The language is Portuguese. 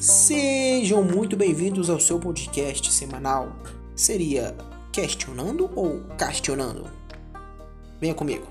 Sejam muito bem-vindos ao seu podcast semanal. Seria questionando ou castionando? Venha comigo.